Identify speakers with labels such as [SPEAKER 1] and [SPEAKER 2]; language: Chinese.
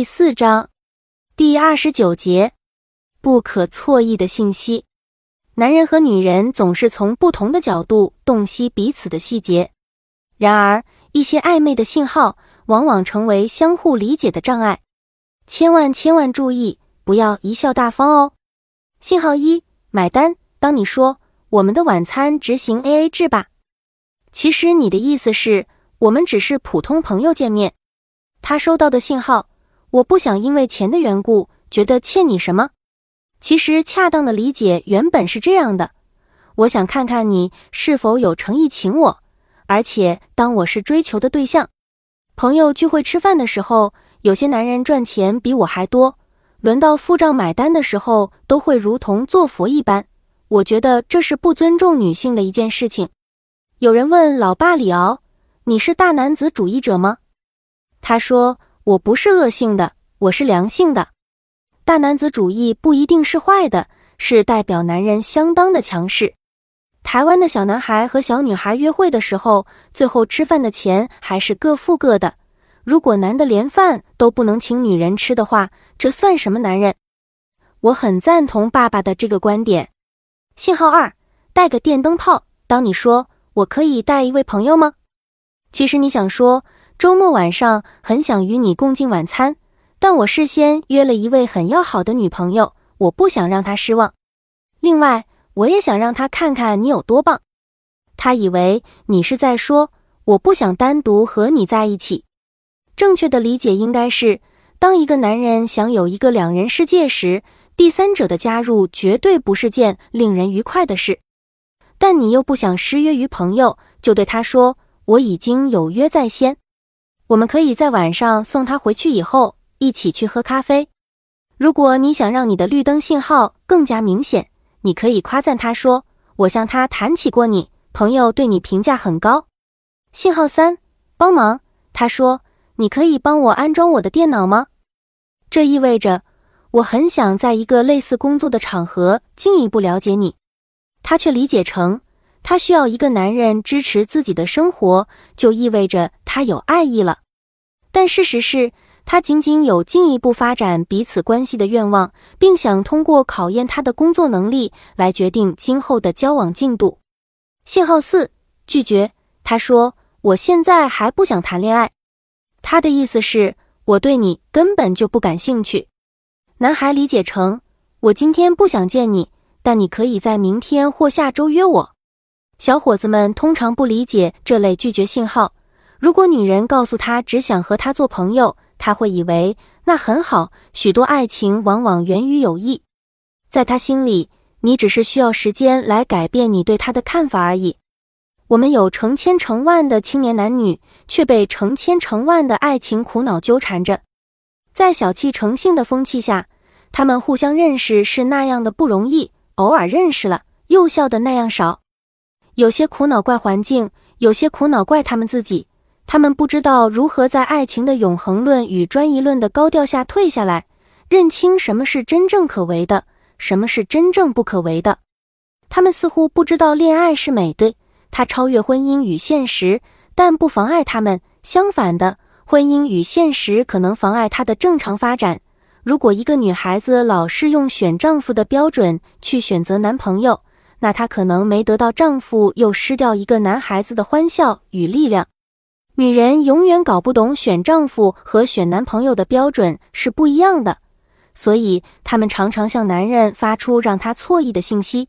[SPEAKER 1] 第四章第二十九节，不可错意的信息。男人和女人总是从不同的角度洞悉彼此的细节，然而一些暧昧的信号往往成为相互理解的障碍。千万千万注意，不要贻笑大方哦。信号一：买单。当你说“我们的晚餐执行 A A 制吧”，其实你的意思是我们只是普通朋友见面。他收到的信号。我不想因为钱的缘故觉得欠你什么。其实恰当的理解原本是这样的：我想看看你是否有诚意请我，而且当我是追求的对象。朋友聚会吃饭的时候，有些男人赚钱比我还多，轮到付账买单的时候，都会如同做佛一般。我觉得这是不尊重女性的一件事情。有人问老爸李敖：“你是大男子主义者吗？”他说。我不是恶性的，我是良性的。大男子主义不一定是坏的，是代表男人相当的强势。台湾的小男孩和小女孩约会的时候，最后吃饭的钱还是各付各的。如果男的连饭都不能请女人吃的话，这算什么男人？我很赞同爸爸的这个观点。信号二，带个电灯泡。当你说我可以带一位朋友吗？其实你想说。周末晚上很想与你共进晚餐，但我事先约了一位很要好的女朋友，我不想让她失望。另外，我也想让她看看你有多棒。他以为你是在说我不想单独和你在一起。正确的理解应该是，当一个男人想有一个两人世界时，第三者的加入绝对不是件令人愉快的事。但你又不想失约于朋友，就对他说我已经有约在先。我们可以在晚上送他回去以后，一起去喝咖啡。如果你想让你的绿灯信号更加明显，你可以夸赞他说：“我向他谈起过你，朋友对你评价很高。”信号三，帮忙。他说：“你可以帮我安装我的电脑吗？”这意味着我很想在一个类似工作的场合进一步了解你。他却理解成。他需要一个男人支持自己的生活，就意味着他有爱意了。但事实是他仅仅有进一步发展彼此关系的愿望，并想通过考验他的工作能力来决定今后的交往进度。信号四，拒绝。他说：“我现在还不想谈恋爱。”他的意思是，我对你根本就不感兴趣。男孩理解成：我今天不想见你，但你可以在明天或下周约我。小伙子们通常不理解这类拒绝信号。如果女人告诉他只想和他做朋友，他会以为那很好。许多爱情往往源于友谊，在他心里，你只是需要时间来改变你对他的看法而已。我们有成千成万的青年男女，却被成千成万的爱情苦恼纠缠着。在小气成性的风气下，他们互相认识是那样的不容易，偶尔认识了又笑的那样少。有些苦恼怪环境，有些苦恼怪他们自己。他们不知道如何在爱情的永恒论与专一论的高调下退下来，认清什么是真正可为的，什么是真正不可为的。他们似乎不知道恋爱是美的，它超越婚姻与现实，但不妨碍他们。相反的，婚姻与现实可能妨碍它的正常发展。如果一个女孩子老是用选丈夫的标准去选择男朋友，那她可能没得到丈夫，又失掉一个男孩子的欢笑与力量。女人永远搞不懂选丈夫和选男朋友的标准是不一样的，所以她们常常向男人发出让他错意的信息。